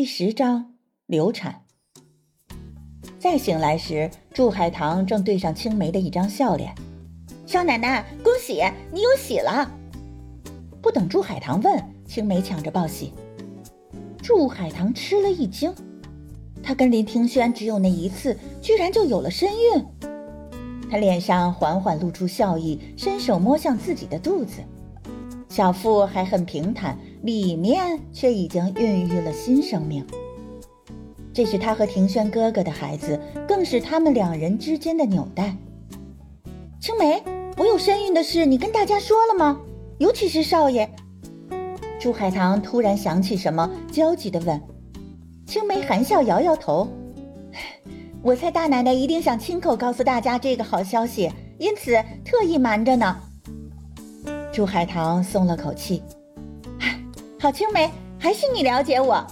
第十章流产。再醒来时，祝海棠正对上青梅的一张笑脸。少奶奶，恭喜你有喜了！不等祝海棠问，青梅抢着报喜。祝海棠吃了一惊，她跟林庭轩只有那一次，居然就有了身孕。她脸上缓缓露出笑意，伸手摸向自己的肚子，小腹还很平坦，里面却已经孕育了新生命。这是他和庭轩哥哥的孩子，更是他们两人之间的纽带。青梅，我有身孕的事，你跟大家说了吗？尤其是少爷。朱海棠突然想起什么，焦急地问。青梅含笑摇摇头。我猜大奶奶一定想亲口告诉大家这个好消息，因此特意瞒着呢。朱海棠松了口气。好，青梅，还是你了解我。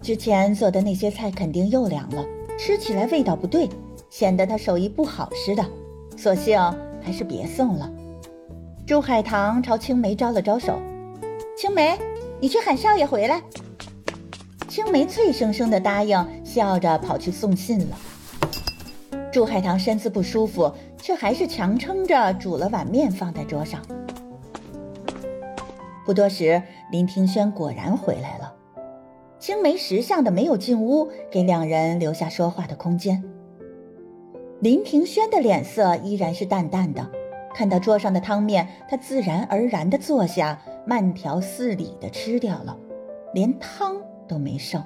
之前做的那些菜肯定又凉了，吃起来味道不对，显得他手艺不好似的，索性还是别送了。朱海棠朝青梅招了招手：“青梅，你去喊少爷回来。”青梅脆生生的答应，笑着跑去送信了。朱海棠身子不舒服，却还是强撑着煮了碗面放在桌上。不多时，林庭轩果然回来了。青梅识相的没有进屋，给两人留下说话的空间。林庭轩的脸色依然是淡淡的，看到桌上的汤面，他自然而然的坐下，慢条斯理的吃掉了，连汤都没剩。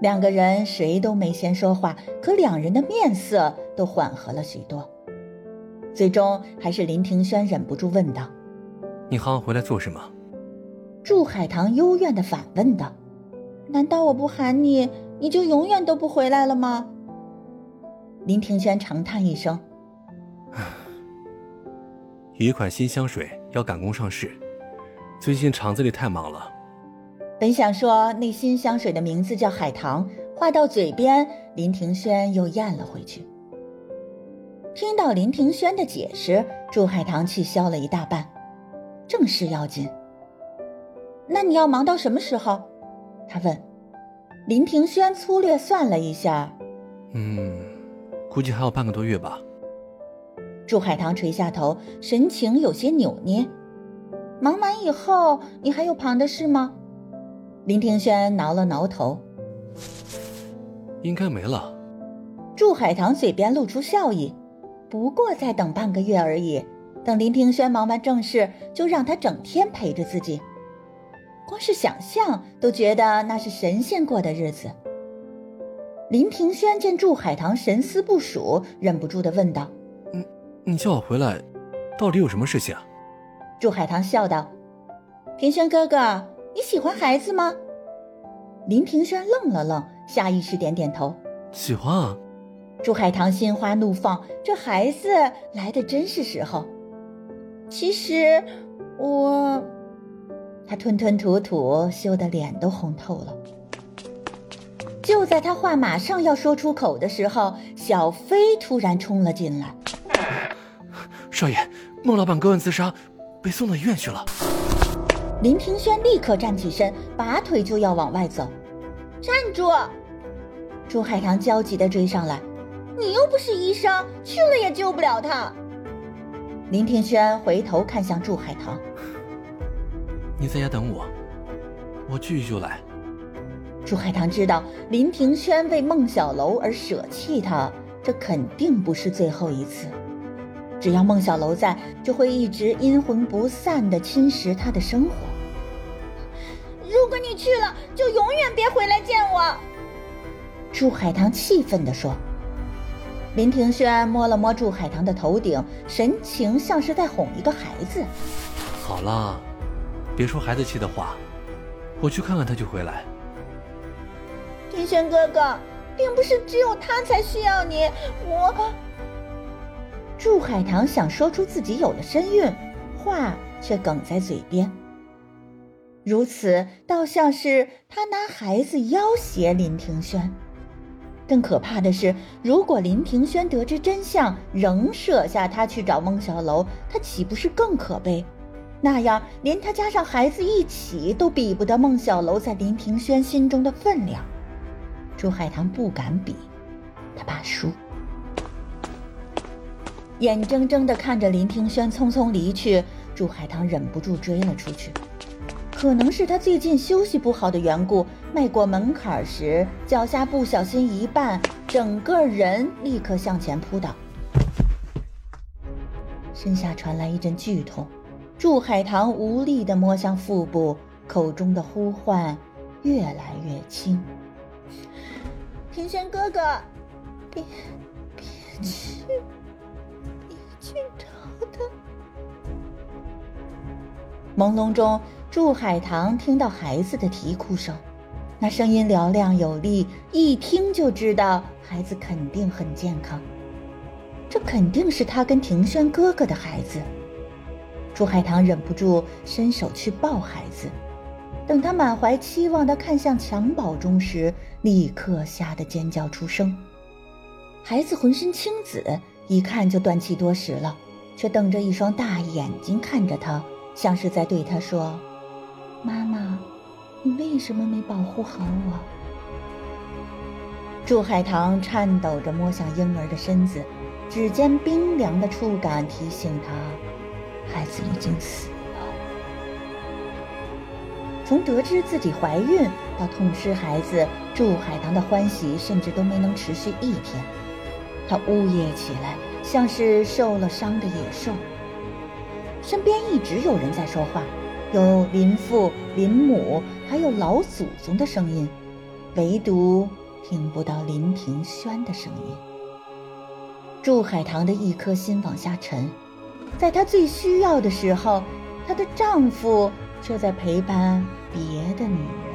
两个人谁都没先说话，可两人的面色都缓和了许多。最终还是林庭轩忍不住问道：“你喊我回来做什么？”祝海棠幽怨的反问道。难道我不喊你，你就永远都不回来了吗？林庭轩长叹一声：“一款新香水要赶工上市，最近厂子里太忙了。”本想说那新香水的名字叫海棠，话到嘴边，林庭轩又咽了回去。听到林庭轩的解释，祝海棠气消了一大半。正事要紧，那你要忙到什么时候？他问，林庭轩粗略算了一下，嗯，估计还有半个多月吧。祝海棠垂下头，神情有些扭捏。忙完以后，你还有旁的事吗？林庭轩挠了挠头，应该没了。祝海棠嘴边露出笑意，不过再等半个月而已。等林庭轩忙完正事，就让他整天陪着自己。光是想象都觉得那是神仙过的日子。林庭轩见祝海棠神思不属，忍不住的问道：“你你叫我回来，到底有什么事情？”祝海棠笑道：“庭轩哥哥，你喜欢孩子吗？”林庭轩愣了愣，下意识点点头：“喜欢啊。”祝海棠心花怒放，这孩子来的真是时候。其实我……他吞吞吐吐，羞得脸都红透了。就在他话马上要说出口的时候，小飞突然冲了进来：“少爷，孟老板割腕自杀，被送到医院去了。”林庭轩立刻站起身，拔腿就要往外走。“站住！”朱海棠焦急地追上来：“你又不是医生，去了也救不了他。”林庭轩回头看向祝海棠。你在家等我，我去就来。祝海棠知道林庭轩为孟小楼而舍弃他，这肯定不是最后一次。只要孟小楼在，就会一直阴魂不散的侵蚀他的生活。如果你去了，就永远别回来见我。祝海棠气愤地说。林庭轩摸了摸祝海棠的头顶，神情像是在哄一个孩子。好了。别说孩子气的话，我去看看他就回来。庭轩哥哥，并不是只有他才需要你，我。祝海棠想说出自己有了身孕，话却哽在嘴边。如此，倒像是他拿孩子要挟林庭轩。更可怕的是，如果林庭轩得知真相，仍舍下他去找孟小楼，他岂不是更可悲？那样连他加上孩子一起都比不得孟小楼在林庭轩心中的分量。朱海棠不敢比，他怕输。眼睁睁地看着林庭轩匆匆离去，朱海棠忍不住追了出去。可能是他最近休息不好的缘故，迈过门槛时脚下不小心一绊，整个人立刻向前扑倒，身下传来一阵剧痛。祝海棠无力地摸向腹部，口中的呼唤越来越轻：“庭轩哥哥，别别去，别去找他。”朦胧中。祝海棠听到孩子的啼哭声，那声音嘹亮有力，一听就知道孩子肯定很健康。这肯定是他跟庭轩哥哥的孩子。祝海棠忍不住伸手去抱孩子，等他满怀期望地看向襁褓中时，立刻吓得尖叫出声。孩子浑身青紫，一看就断气多时了，却瞪着一双大眼睛看着他，像是在对他说。妈妈，你为什么没保护好我？祝海棠颤抖着摸向婴儿的身子，指尖冰凉的触感提醒他，孩子已经死了。从得知自己怀孕到痛失孩子，祝海棠的欢喜甚至都没能持续一天。他呜咽起来，像是受了伤的野兽。身边一直有人在说话。有林父、林母，还有老祖宗的声音，唯独听不到林庭轩的声音。祝海棠的一颗心往下沉，在她最需要的时候，她的丈夫却在陪伴别的女人。